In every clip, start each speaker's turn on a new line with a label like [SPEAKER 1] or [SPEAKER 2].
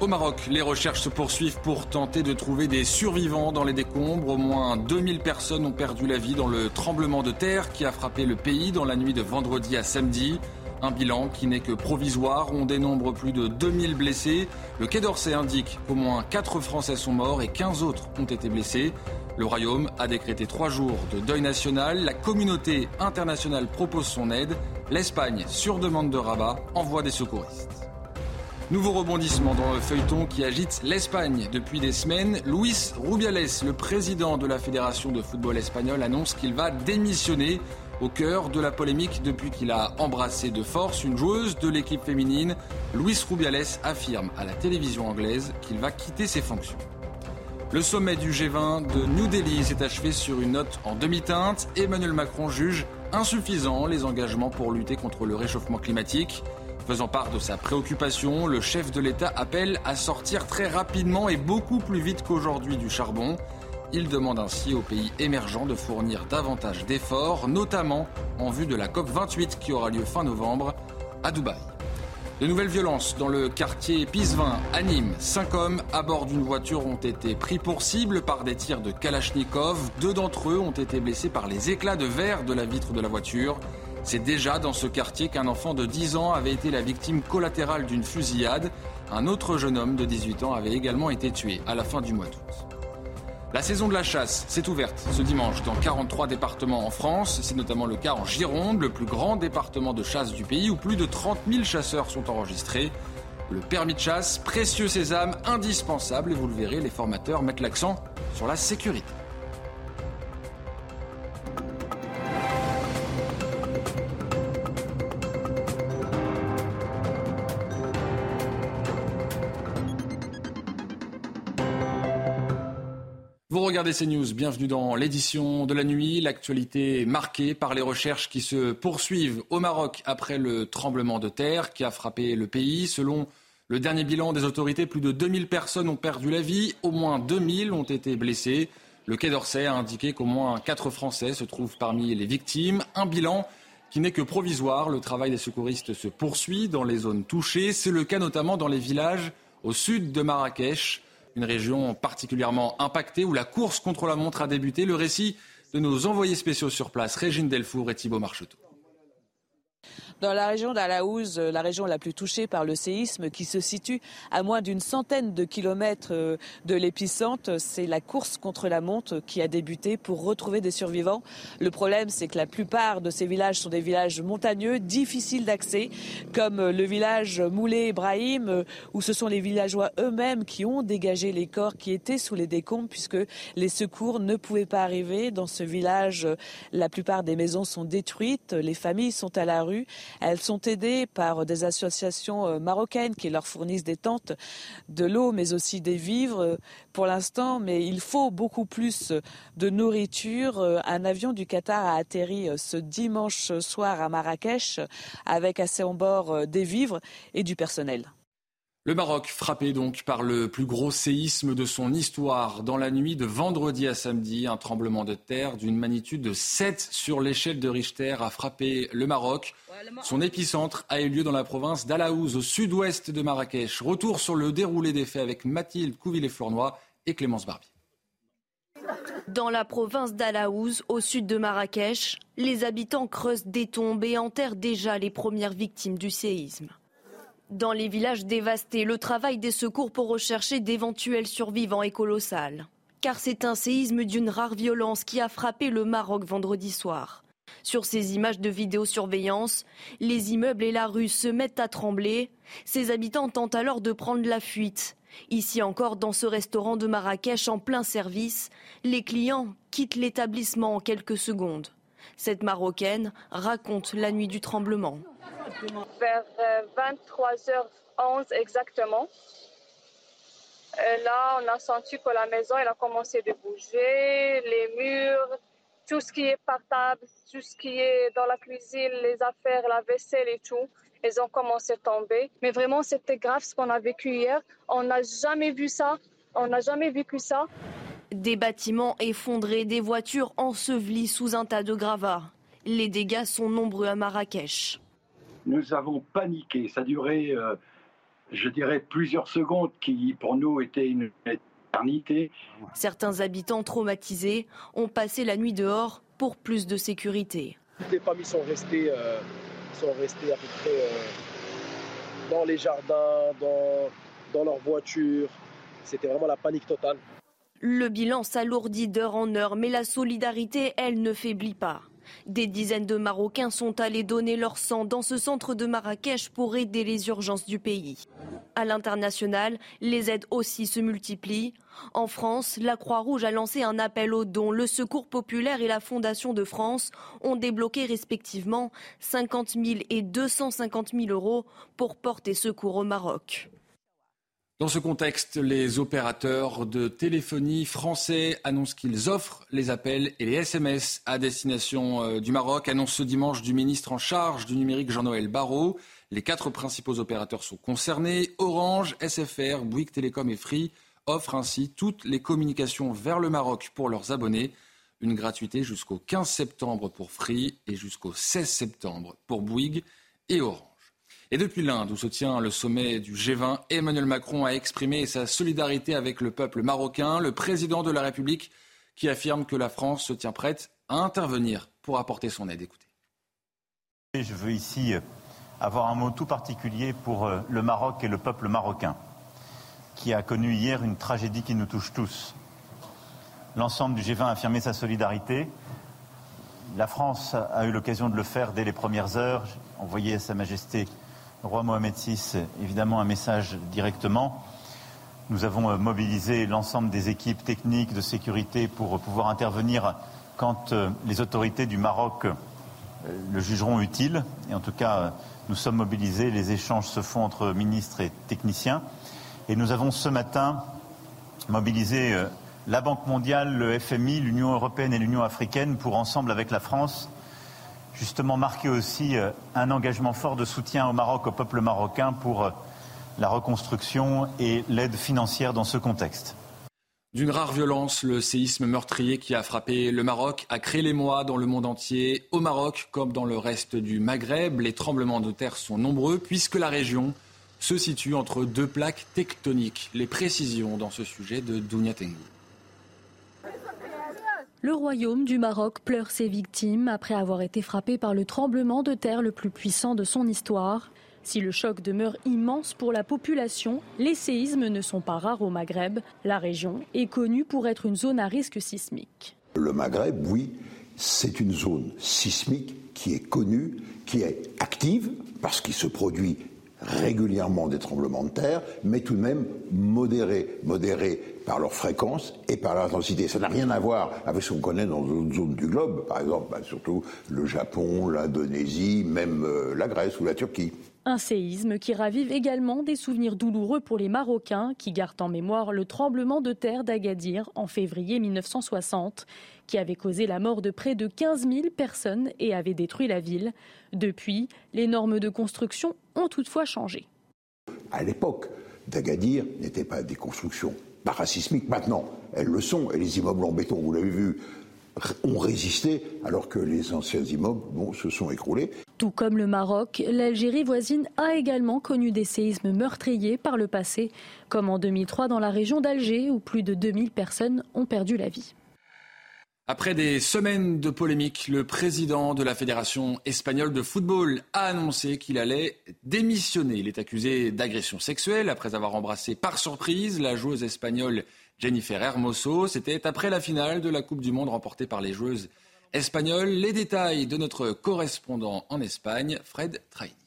[SPEAKER 1] Au Maroc, les recherches se poursuivent pour tenter de trouver des survivants dans les décombres. Au moins 2000 personnes ont perdu la vie dans le tremblement de terre qui a frappé le pays dans la nuit de vendredi à samedi. Un bilan qui n'est que provisoire. On dénombre plus de 2000 blessés. Le Quai d'Orsay indique qu'au moins 4 Français sont morts et 15 autres ont été blessés. Le Royaume a décrété trois jours de deuil national. La communauté internationale propose son aide. L'Espagne, sur demande de Rabat, envoie des secouristes. Nouveau rebondissement dans le feuilleton qui agite l'Espagne depuis des semaines. Luis Rubiales, le président de la Fédération de football espagnol, annonce qu'il va démissionner au cœur de la polémique depuis qu'il a embrassé de force une joueuse de l'équipe féminine. Luis Rubiales affirme à la télévision anglaise qu'il va quitter ses fonctions. Le sommet du G20 de New Delhi s'est achevé sur une note en demi-teinte. Emmanuel Macron juge insuffisants les engagements pour lutter contre le réchauffement climatique. Faisant part de sa préoccupation, le chef de l'État appelle à sortir très rapidement et beaucoup plus vite qu'aujourd'hui du charbon. Il demande ainsi aux pays émergents de fournir davantage d'efforts, notamment en vue de la COP28 qui aura lieu fin novembre à Dubaï. De nouvelles violences dans le quartier Pisevin à Nîmes. Cinq hommes à bord d'une voiture ont été pris pour cible par des tirs de Kalachnikov. Deux d'entre eux ont été blessés par les éclats de verre de la vitre de la voiture. C'est déjà dans ce quartier qu'un enfant de 10 ans avait été la victime collatérale d'une fusillade. Un autre jeune homme de 18 ans avait également été tué à la fin du mois d'août. La saison de la chasse s'est ouverte ce dimanche dans 43 départements en France. C'est notamment le cas en Gironde, le plus grand département de chasse du pays, où plus de 30 000 chasseurs sont enregistrés. Le permis de chasse, précieux sésame, indispensable, et vous le verrez, les formateurs mettent l'accent sur la sécurité. Vous regardez CNews, bienvenue dans l'édition de la nuit. L'actualité marquée par les recherches qui se poursuivent au Maroc après le tremblement de terre qui a frappé le pays. Selon le dernier bilan des autorités, plus de 2000 personnes ont perdu la vie, au moins 2000 ont été blessées. Le Quai d'Orsay a indiqué qu'au moins 4 Français se trouvent parmi les victimes. Un bilan qui n'est que provisoire. Le travail des secouristes se poursuit dans les zones touchées. C'est le cas notamment dans les villages au sud de Marrakech une région particulièrement impactée où la course contre la montre a débuté. Le récit de nos envoyés spéciaux sur place, Régine Delfour et Thibault Marcheteau.
[SPEAKER 2] Dans la région d'Alaouz, la région la plus touchée par le séisme, qui se situe à moins d'une centaine de kilomètres euh, de l'épicentre, c'est la course contre la montre qui a débuté pour retrouver des survivants. Le problème, c'est que la plupart de ces villages sont des villages montagneux, difficiles d'accès, comme le village Moulé Ibrahim, euh, où ce sont les villageois eux-mêmes qui ont dégagé les corps qui étaient sous les décombres, puisque les secours ne pouvaient pas arriver. Dans ce village, la plupart des maisons sont détruites, les familles sont à la rue. Elles sont aidées par des associations euh, marocaines qui leur fournissent des tentes, de l'eau, mais aussi des vivres euh, pour l'instant. Mais il faut beaucoup plus de nourriture. Euh, un avion du Qatar a atterri ce dimanche soir à Marrakech avec assez en bord des vivres et du personnel.
[SPEAKER 1] Le Maroc, frappé donc par le plus gros séisme de son histoire. Dans la nuit de vendredi à samedi, un tremblement de terre d'une magnitude de 7 sur l'échelle de Richter a frappé le Maroc. Son épicentre a eu lieu dans la province d'Alaouz, au sud-ouest de Marrakech. Retour sur le déroulé des faits avec Mathilde Couvillé-Flournoy et Clémence Barbier.
[SPEAKER 3] Dans la province d'Alaouz, au sud de Marrakech, les habitants creusent des tombes et enterrent déjà les premières victimes du séisme. Dans les villages dévastés, le travail des secours pour rechercher d'éventuels survivants est colossal. Car c'est un séisme d'une rare violence qui a frappé le Maroc vendredi soir. Sur ces images de vidéosurveillance, les immeubles et la rue se mettent à trembler. Ses habitants tentent alors de prendre la fuite. Ici encore, dans ce restaurant de Marrakech en plein service, les clients quittent l'établissement en quelques secondes. Cette Marocaine raconte la nuit du tremblement.
[SPEAKER 4] Vers 23h11 euh, exactement. là, on a senti que la maison elle a commencé de bouger, les murs, tout ce qui est portable, tout ce qui est dans la cuisine, les affaires, la vaisselle et tout, elles ont commencé à tomber. Mais vraiment, c'était grave ce qu'on a vécu hier. On n'a jamais vu ça. On n'a jamais vécu ça.
[SPEAKER 3] Des bâtiments effondrés, des voitures ensevelies sous un tas de gravats. Les dégâts sont nombreux à Marrakech.
[SPEAKER 5] Nous avons paniqué. Ça a duré Je dirais plusieurs secondes qui, pour nous, étaient une éternité.
[SPEAKER 3] Certains habitants traumatisés ont passé la nuit dehors pour plus de sécurité.
[SPEAKER 6] Toutes les familles sont restées, euh, sont restées à peu près euh, dans les jardins, dans, dans leurs voitures. C'était vraiment la panique totale.
[SPEAKER 3] Le bilan s'alourdit d'heure en heure, mais la solidarité, elle, ne faiblit pas. Des dizaines de Marocains sont allés donner leur sang dans ce centre de Marrakech pour aider les urgences du pays. À l'international, les aides aussi se multiplient. En France, la Croix-Rouge a lancé un appel aux dons. Le Secours populaire et la Fondation de France ont débloqué respectivement 50 000 et 250 000 euros pour porter secours au Maroc.
[SPEAKER 1] Dans ce contexte, les opérateurs de téléphonie français annoncent qu'ils offrent les appels et les SMS à destination euh, du Maroc, annonce ce dimanche du ministre en charge du numérique Jean-Noël Barrot. Les quatre principaux opérateurs sont concernés. Orange, SFR, Bouygues Télécom et Free offrent ainsi toutes les communications vers le Maroc pour leurs abonnés. Une gratuité jusqu'au 15 septembre pour Free et jusqu'au 16 septembre pour Bouygues et Orange. Et depuis l'Inde, où se tient le sommet du G20, Emmanuel Macron a exprimé sa solidarité avec le peuple marocain, le président de la République qui affirme que la France se tient prête à intervenir pour apporter son aide. Écoutez.
[SPEAKER 7] Je veux ici avoir un mot tout particulier pour euh, le Maroc et le peuple marocain, qui a connu hier une tragédie qui nous touche tous. L'ensemble du G20 a affirmé sa solidarité. La France a eu l'occasion de le faire dès les premières heures. Envoyé à Sa Majesté roi Mohamed VI, évidemment, un message directement. Nous avons euh, mobilisé l'ensemble des équipes techniques de sécurité pour pouvoir intervenir quand euh, les autorités du Maroc euh, le jugeront utile. Et en tout cas, nous sommes mobilisés. Les échanges se font entre ministres et techniciens. Et nous avons ce matin mobilisé la Banque mondiale, le FMI, l'Union européenne et l'Union africaine pour, ensemble avec la France, justement marquer aussi euh, un engagement fort de soutien au Maroc, au peuple marocain pour euh, la reconstruction et l'aide financière dans ce contexte.
[SPEAKER 1] D'une rare violence, le séisme meurtrier qui a frappé le Maroc a créé l'émoi dans le monde entier. Au Maroc, comme dans le reste du Maghreb, les tremblements de terre sont nombreux puisque la région se situe entre deux plaques tectoniques. Les précisions dans ce sujet de Dounia Tengu.
[SPEAKER 8] Le royaume du Maroc pleure ses victimes après avoir été frappé par le tremblement de terre le plus puissant de son histoire. Si le choc demeure immense pour la population, les séismes ne sont pas rares au Maghreb. La région est connue pour être une zone à risque sismique.
[SPEAKER 9] Le Maghreb, oui, c'est une zone sismique qui est connue, qui est active, parce qu'il se produit régulièrement des tremblements de terre, mais tout de même modérés, modérés par leur fréquence et par leur intensité. Ça n'a rien à voir avec ce qu'on connaît dans d'autres zones du globe, par exemple, bah, surtout le Japon, l'Indonésie, même euh, la Grèce ou la Turquie.
[SPEAKER 8] Un séisme qui ravive également des souvenirs douloureux pour les Marocains qui gardent en mémoire le tremblement de terre d'Agadir en février 1960 qui avait causé la mort de près de 15 000 personnes et avait détruit la ville. Depuis, les normes de construction ont toutefois changé.
[SPEAKER 9] À l'époque, d'Agadir n'étaient pas des constructions parasismiques. Maintenant, elles le sont. Et les immeubles en béton, vous l'avez vu, ont résisté alors que les anciens immeubles se sont écroulés.
[SPEAKER 8] Tout comme le Maroc, l'Algérie voisine a également connu des séismes meurtriers par le passé, comme en 2003 dans la région d'Alger où plus de 2000 personnes ont perdu la vie.
[SPEAKER 1] Après des semaines de polémiques, le président de la Fédération espagnole de football a annoncé qu'il allait démissionner. Il est accusé d'agression sexuelle après avoir embrassé par surprise la joueuse espagnole Jennifer Hermoso. C'était après la finale de la Coupe du Monde remportée par les joueuses espagnoles. Les détails de notre correspondant en Espagne, Fred Traini.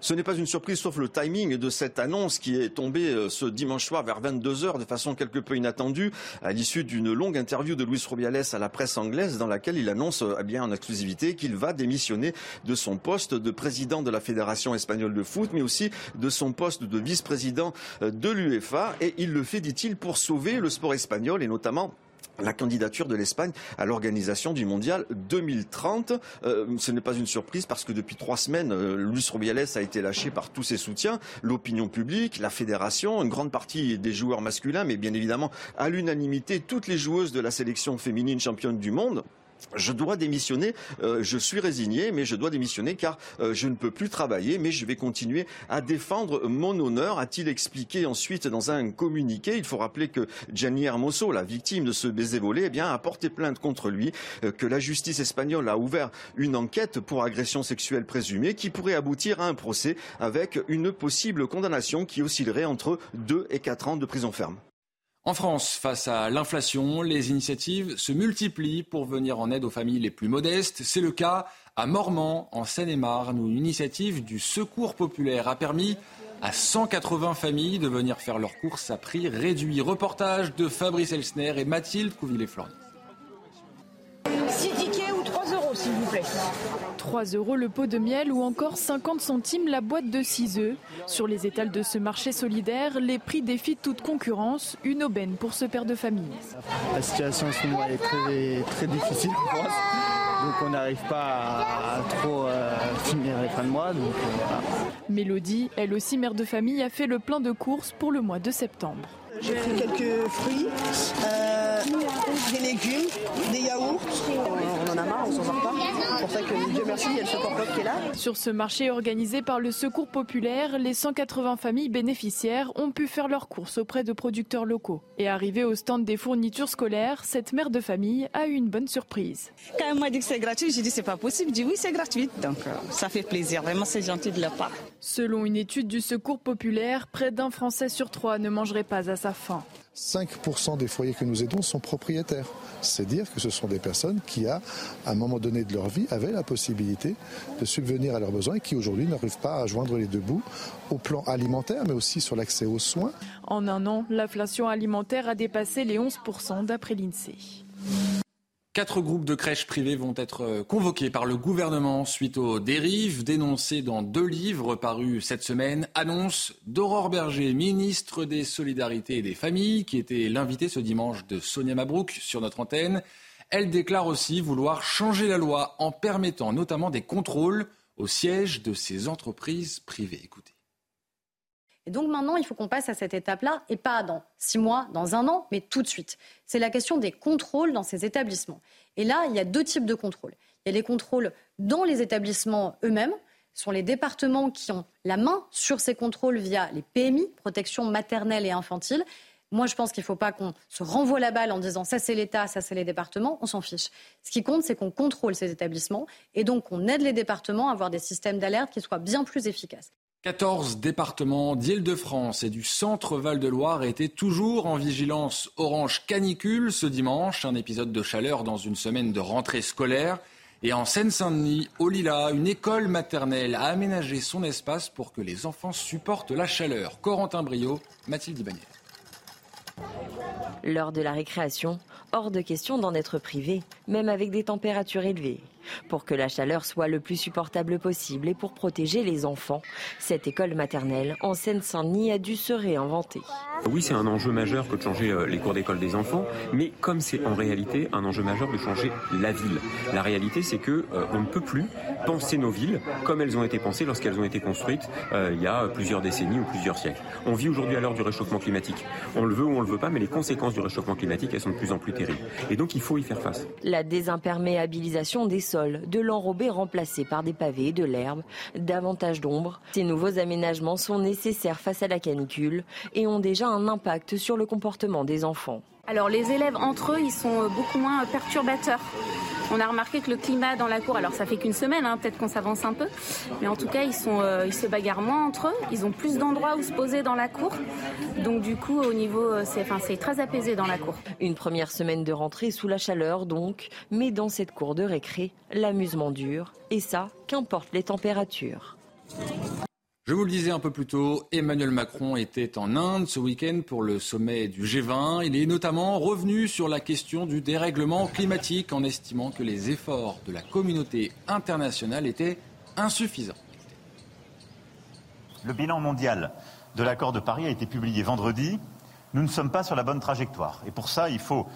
[SPEAKER 10] Ce n'est pas une surprise sauf le timing de cette annonce qui est tombée euh, ce dimanche soir vers 22h de façon quelque peu inattendue à l'issue d'une longue interview de Luis Rubiales à la presse anglaise dans laquelle il annonce eh bien en exclusivité qu'il va démissionner de son poste de président de la Fédération espagnole de foot mais aussi de son poste de vice-président euh, de l'UEFA. Et il le fait dit-il pour sauver le sport espagnol et notamment la candidature de l'Espagne à l'organisation du mondial 2030. Euh, ce n'est pas une surprise parce que depuis trois semaines, euh, Luis Rubiales a été lâché par tous ses soutiens, l'opinion publique, la fédération, une grande partie des joueurs masculins, mais bien évidemment à l'unanimité toutes les joueuses de la sélection féminine championne du monde.
[SPEAKER 3] Je dois démissionner, euh, je suis résigné, mais je dois démissionner car euh, je ne peux plus travailler, mais je vais continuer à défendre mon honneur, a-t-il expliqué ensuite dans un communiqué. Il faut rappeler que Gianni Hermoso, la victime de ce baiser volé, eh a porté plainte contre lui, euh, que la justice espagnole a ouvert une enquête pour agression sexuelle présumée qui pourrait aboutir à un procès avec une possible condamnation qui oscillerait entre 2 et 4 ans de prison ferme.
[SPEAKER 1] En France, face à l'inflation, les initiatives se multiplient pour venir en aide aux familles les plus modestes. C'est le cas à Mormant, en Seine-et-Marne, où une initiative du Secours populaire a permis à 180 familles de venir faire leurs courses à prix réduit. Reportage de Fabrice Elsner et Mathilde Couvillé-Florny.
[SPEAKER 11] 6 s'il vous plaît.
[SPEAKER 12] 3 euros le pot de miel ou encore 50 centimes la boîte de 6 œufs. Sur les étals de ce marché solidaire, les prix défient toute concurrence. Une aubaine pour ce père de famille.
[SPEAKER 13] La situation en ce moment est très, très difficile en France. Donc on n'arrive pas à, trop euh, finir les fins de mois. Donc, euh,
[SPEAKER 12] Mélodie, elle aussi mère de famille, a fait le plein de courses pour le mois de septembre.
[SPEAKER 11] J'ai pris quelques fruits, euh, des légumes, des yaourts. On en a marre, on s'en sort pas. C'est pour ça que Dieu merci, il y a le Secours Pop qui est là.
[SPEAKER 12] Sur ce marché organisé par le Secours populaire, les 180 familles bénéficiaires ont pu faire leurs courses auprès de producteurs locaux. Et arrivé au stand des fournitures scolaires, cette mère de famille a eu une bonne surprise.
[SPEAKER 14] Quand elle m'a dit que c'est gratuit, j'ai dit c'est pas possible. J'ai dit oui, c'est gratuit. Donc euh, ça fait plaisir. Vraiment, c'est gentil de leur part.
[SPEAKER 12] Selon une étude du Secours populaire, près d'un Français sur trois ne mangerait pas à sa faim.
[SPEAKER 9] 5% des foyers que nous aidons sont propriétaires. C'est dire que ce sont des personnes qui, à un moment donné de leur vie, avaient la possibilité de subvenir à leurs besoins et qui aujourd'hui n'arrivent pas à joindre les deux bouts au plan alimentaire, mais aussi sur l'accès aux soins.
[SPEAKER 12] En un an, l'inflation alimentaire a dépassé les 11% d'après l'INSEE.
[SPEAKER 1] Quatre groupes de crèches privées vont être convoqués par le gouvernement suite aux dérives dénoncées dans deux livres parus cette semaine. Annonce d'Aurore Berger, ministre des Solidarités et des Familles, qui était l'invité ce dimanche de Sonia Mabrouk sur notre antenne. Elle déclare aussi vouloir changer la loi en permettant notamment des contrôles au siège de ces entreprises privées. Écoutez.
[SPEAKER 15] Et donc maintenant, il faut qu'on passe à cette étape-là, et pas dans six mois, dans un an, mais tout de suite. C'est la question des contrôles dans ces établissements. Et là, il y a deux types de contrôles. Il y a les contrôles dans les établissements eux-mêmes. Sont les départements qui ont la main sur ces contrôles via les PMI, protection maternelle et infantile. Moi, je pense qu'il ne faut pas qu'on se renvoie la balle en disant ça c'est l'État, ça c'est les départements. On s'en fiche. Ce qui compte, c'est qu'on contrôle ces établissements et donc qu'on aide les départements à avoir des systèmes d'alerte qui soient bien plus efficaces.
[SPEAKER 1] 14 départements d'Île-de-France et du centre Val-de-Loire étaient toujours en vigilance orange canicule ce dimanche, un épisode de chaleur dans une semaine de rentrée scolaire. Et en Seine-Saint-Denis, au Lila, une école maternelle a aménagé son espace pour que les enfants supportent la chaleur. Corentin Brio, Mathilde Ibanez.
[SPEAKER 16] Lors de la récréation, hors de question d'en être privé, même avec des températures élevées. Pour que la chaleur soit le plus supportable possible et pour protéger les enfants, cette école maternelle en Seine-Saint-Denis a dû se réinventer.
[SPEAKER 17] Oui, c'est un enjeu majeur que de changer euh, les cours d'école des enfants, mais comme c'est en réalité un enjeu majeur de changer la ville. La réalité, c'est que euh, on ne peut plus penser nos villes comme elles ont été pensées lorsqu'elles ont été construites euh, il y a plusieurs décennies ou plusieurs siècles. On vit aujourd'hui à l'heure du réchauffement climatique. On le veut ou on le veut pas, mais les conséquences du réchauffement climatique, elles sont de plus en plus terribles. Et donc, il faut y faire face.
[SPEAKER 16] La désimperméabilisation des sols, de l'enrobé remplacé par des pavés, de l'herbe, davantage d'ombre. Ces nouveaux aménagements sont nécessaires face à la canicule et ont déjà un impact sur le comportement des enfants.
[SPEAKER 18] Alors les élèves entre eux, ils sont beaucoup moins perturbateurs. On a remarqué que le climat dans la cour, alors ça fait qu'une semaine, hein, peut-être qu'on s'avance un peu, mais en tout cas euh, ils se bagarrent moins entre eux, ils ont plus d'endroits où se poser dans la cour, donc du coup au niveau, euh, c'est très apaisé dans la cour.
[SPEAKER 16] Une première semaine de rentrée sous la chaleur donc, mais dans cette cour de récré, l'amusement dure, et ça, qu'importe les températures.
[SPEAKER 1] Je vous le disais un peu plus tôt, Emmanuel Macron était en Inde ce week-end pour le sommet du G20. Il est notamment revenu sur la question du dérèglement climatique en estimant que les efforts de la communauté internationale étaient insuffisants.
[SPEAKER 7] Le bilan mondial de l'accord de Paris a été publié vendredi. Nous ne sommes pas sur la bonne trajectoire. Et pour ça, il faut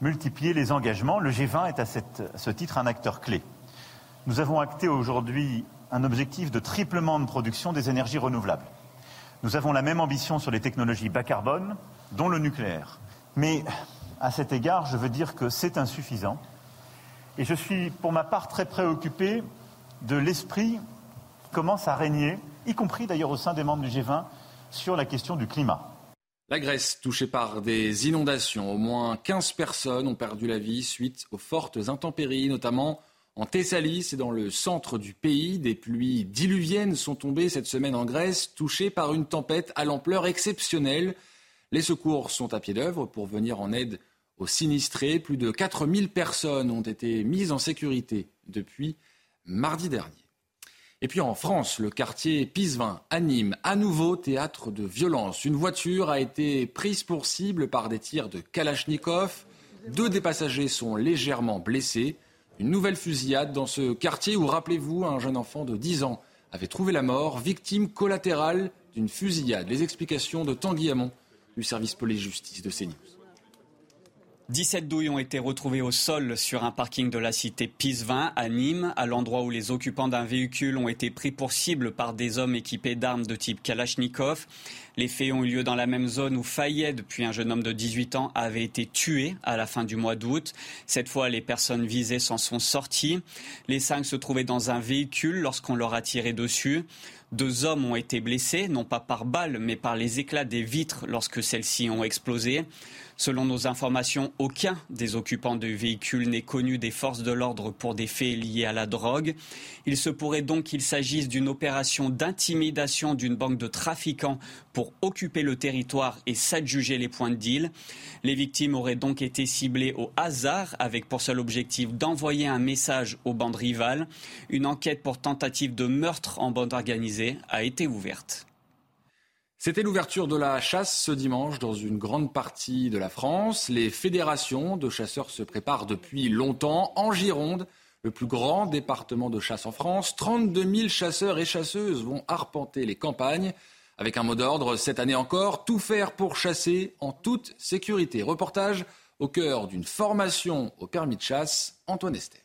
[SPEAKER 7] multiplier les engagements. Le G20 est à, ce titre un acteur clé. Nous avons acté aujourd'hui un objectif de triplement de production des énergies renouvelables. Nous avons la même ambition sur les technologies bas carbone, dont le nucléaire. Mais à cet égard, je veux dire que c'est insuffisant Et je suis pour ma part très préoccupé de l'esprit qui commence à régner, y compris d'ailleurs au sein des membres du G20, sur la question du climat.
[SPEAKER 1] La Grèce, touchée par des inondations, au moins 15 personnes ont perdu la vie suite aux fortes intempéries, notamment en Thessalie, c'est dans le centre du pays. Des pluies diluviennes sont tombées cette semaine en Grèce, touchées par une tempête à l'ampleur exceptionnelle. Les secours sont à pied d'œuvre pour venir en aide aux sinistrés. Plus de 4000 personnes ont été mises en sécurité depuis mardi dernier. Et puis en France, le quartier Pisevin anime à nouveau théâtre de violence. Une voiture a été prise pour cible par des tirs de Kalachnikov. Deux des passagers sont légèrement blessés. Une nouvelle fusillade dans ce quartier où, rappelez-vous, un jeune enfant de 10 ans avait trouvé la mort, victime collatérale d'une fusillade. Les explications de Tanguy Hamon du service police-justice de CNews.
[SPEAKER 19] 17 douilles ont été retrouvées au sol sur un parking de la cité Pisevin à Nîmes, à l'endroit où les occupants d'un véhicule ont été pris pour cible par des hommes équipés d'armes de type Kalachnikov. Les faits ont eu lieu dans la même zone où Fayed, puis un jeune homme de 18 ans, avait été tué à la fin du mois d'août. Cette fois, les personnes visées s'en sont sorties. Les cinq se trouvaient dans un véhicule lorsqu'on leur a tiré dessus. Deux hommes ont été blessés, non pas par balles, mais par les éclats des vitres lorsque celles-ci ont explosé. Selon nos informations, aucun des occupants du véhicule n'est connu des forces de l'ordre pour des faits liés à la drogue. Il se pourrait donc qu'il s'agisse d'une opération d'intimidation d'une banque de trafiquants pour occuper le territoire et s'adjuger les points de deal. Les victimes auraient donc été ciblées au hasard avec pour seul objectif d'envoyer un message aux bandes rivales. Une enquête pour tentative de meurtre en bande organisée a été ouverte.
[SPEAKER 1] C'était l'ouverture de la chasse ce dimanche dans une grande partie de la France. Les fédérations de chasseurs se préparent depuis longtemps. En Gironde, le plus grand département de chasse en France, 32 000 chasseurs et chasseuses vont arpenter les campagnes. Avec un mot d'ordre, cette année encore, tout faire pour chasser en toute sécurité. Reportage au cœur d'une formation au permis de chasse, Antoine Estève.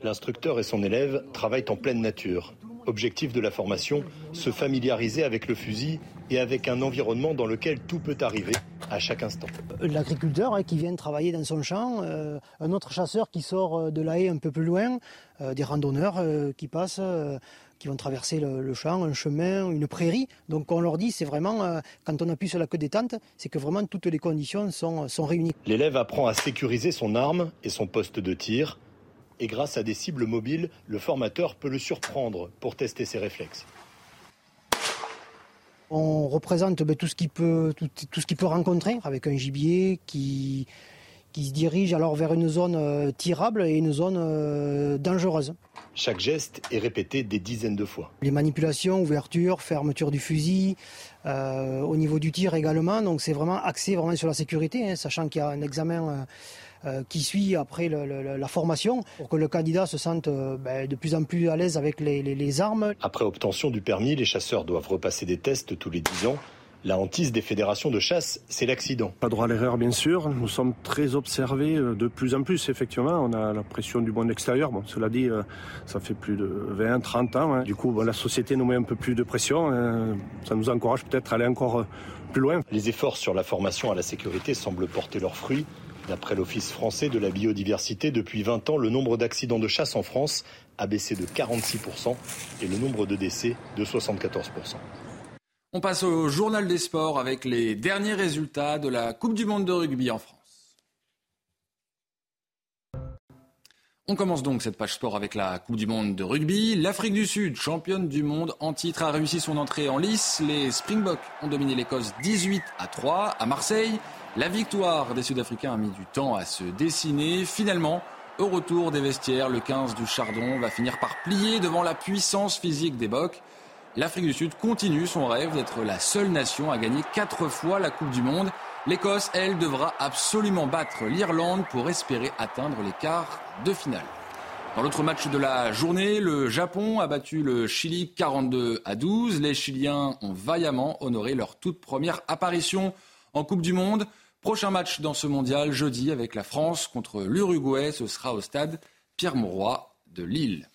[SPEAKER 20] L'instructeur et son élève travaillent en pleine nature. Objectif de la formation, se familiariser avec le fusil et avec un environnement dans lequel tout peut arriver à chaque instant.
[SPEAKER 21] L'agriculteur hein, qui vient travailler dans son champ, euh, un autre chasseur qui sort euh, de la haie un peu plus loin, euh, des randonneurs qui passent, qui vont traverser le, champ, un chemin, une prairie. Donc on leur dit, c'est vraiment, quand on appuie sur la queue des tentes, c'est que vraiment toutes les conditions sont, sont réunies.
[SPEAKER 20] L'élève apprend à sécuriser son arme et son poste de tir et grâce à des cibles mobiles, le formateur peut le surprendre pour tester ses réflexes.
[SPEAKER 21] On représente ben, tout ce qu'il peut, tout, ce peut rencontrer avec un gibier qui, qui se dirige alors vers une zone euh, tirable et une zone euh, dangereuse.
[SPEAKER 20] Chaque geste est répété des dizaines de fois.
[SPEAKER 21] Les manipulations, ouverture, fermeture du fusil, euh, au niveau du tir également. Donc c'est vraiment axé vraiment sur la sécurité, hein, sachant qu'il y a un examen euh, qui suit après la formation pour que le candidat se sente euh, ben, de plus en plus à l'aise avec les, armes.
[SPEAKER 20] Après obtention du permis, les chasseurs doivent repasser des tests tous les 10 ans. La hantise des fédérations de chasse, c'est l'accident.
[SPEAKER 6] Pas droit à l'erreur, bien sûr. Nous sommes très observés euh, de plus en plus, effectivement. On a la pression du monde extérieur. Bon, cela dit, ça fait plus de 20, 30 ans. Hein. Du coup, la société nous met un peu plus de pression. Hein. Ça nous encourage peut-être à aller encore plus loin.
[SPEAKER 20] Les efforts sur la formation à la sécurité semblent porter leurs fruits. D'après l'Office français de la biodiversité, depuis 20 ans, le nombre d'accidents de chasse en France a baissé de 46% et le nombre de décès de 74%.
[SPEAKER 1] On passe au journal des sports avec les derniers résultats de la Coupe du Monde de rugby en France. On commence donc cette page sport avec la Coupe du Monde de rugby. L'Afrique du Sud, championne du monde en titre, a réussi son entrée en lice. Les Springboks ont dominé l'Écosse 18 à 3 à Marseille. La victoire des Sud-Africains a mis du temps à se dessiner. Finalement, au retour des vestiaires, le 15 du Chardon va finir par plier devant la puissance physique des Bocs. L'Afrique du Sud continue son rêve d'être la seule nation à gagner quatre fois la Coupe du Monde. L'Écosse, elle, devra absolument battre l'Irlande pour espérer atteindre les quarts de finale. Dans l'autre match de la journée, le Japon a battu le Chili 42 à 12. Les Chiliens ont vaillamment honoré leur toute première apparition en Coupe du Monde. Prochain match dans ce mondial jeudi avec la France contre l'Uruguay. Ce sera au stade Pierre-Mauroy de Lille.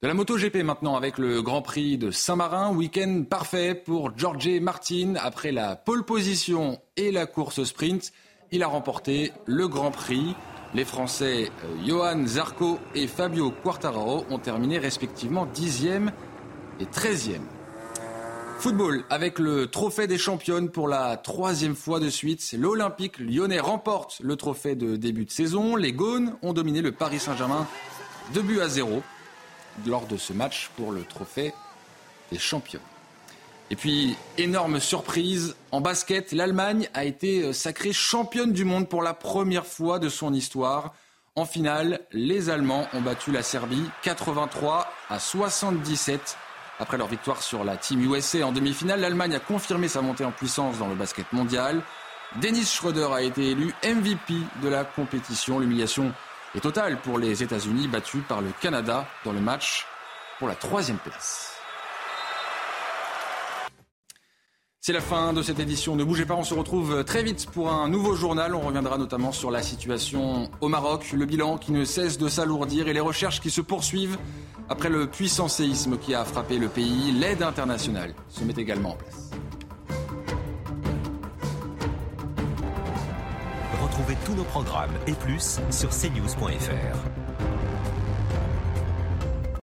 [SPEAKER 1] De la MotoGP maintenant avec le Grand Prix de Saint-Marin. Week-end parfait pour Jorge Martin. Après la pole position et la course sprint, il a remporté le Grand Prix. Les Français euh, Johan Zarco et Fabio Quartararo ont terminé respectivement 10e et 13e. Football, avec le trophée des championnes pour la troisième fois de suite. L'Olympique lyonnais remporte le trophée de début de saison. Les Gaunes ont dominé le Paris Saint-Germain 2 buts à 0 lors de ce match pour le trophée des champions. Et puis, énorme surprise, en basket, l'Allemagne a été euh, sacrée championne du monde pour la première fois de son histoire. En finale, les Allemands ont battu la Serbie 83 à 77. Après leur victoire sur la Team USA en demi-finale, l'Allemagne a confirmé sa montée en puissance dans le basket mondial. Dennis Schroeder a été élu MVP de la compétition. L'humiliation est totale pour les États-Unis, battus par le Canada dans le match pour la troisième place. C'est la fin de cette édition. Ne bougez pas, on se retrouve très vite pour un nouveau journal. On reviendra notamment sur la situation au Maroc, le bilan qui ne cesse de s'alourdir et les recherches qui se poursuivent après le puissant séisme qui a frappé le pays. L'aide internationale se met également en place.
[SPEAKER 22] Retrouvez tous nos programmes et plus sur cnews.fr.